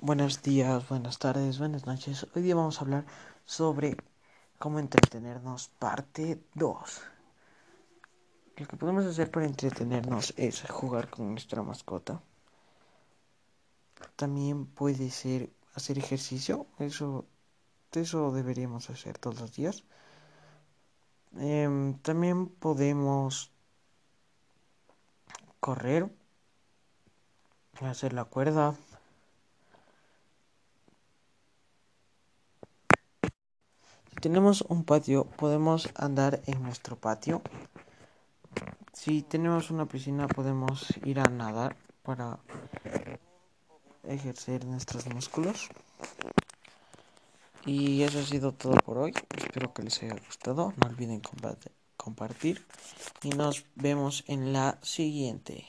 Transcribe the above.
Buenos días, buenas tardes, buenas noches. Hoy día vamos a hablar sobre cómo entretenernos parte 2. Lo que podemos hacer para entretenernos es jugar con nuestra mascota. También puede ser hacer ejercicio. Eso, eso deberíamos hacer todos los días. Eh, también podemos correr, hacer la cuerda. Tenemos un patio, podemos andar en nuestro patio. Si tenemos una piscina, podemos ir a nadar para ejercer nuestros músculos. Y eso ha sido todo por hoy. Espero que les haya gustado. No olviden compartir. Y nos vemos en la siguiente.